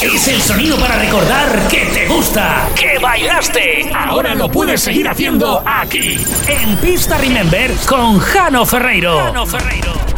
Es el sonido para recordar que te gusta, que bailaste. Ahora lo puedes seguir haciendo aquí, en Pista Remember con Jano Ferreiro. Jano Ferreiro.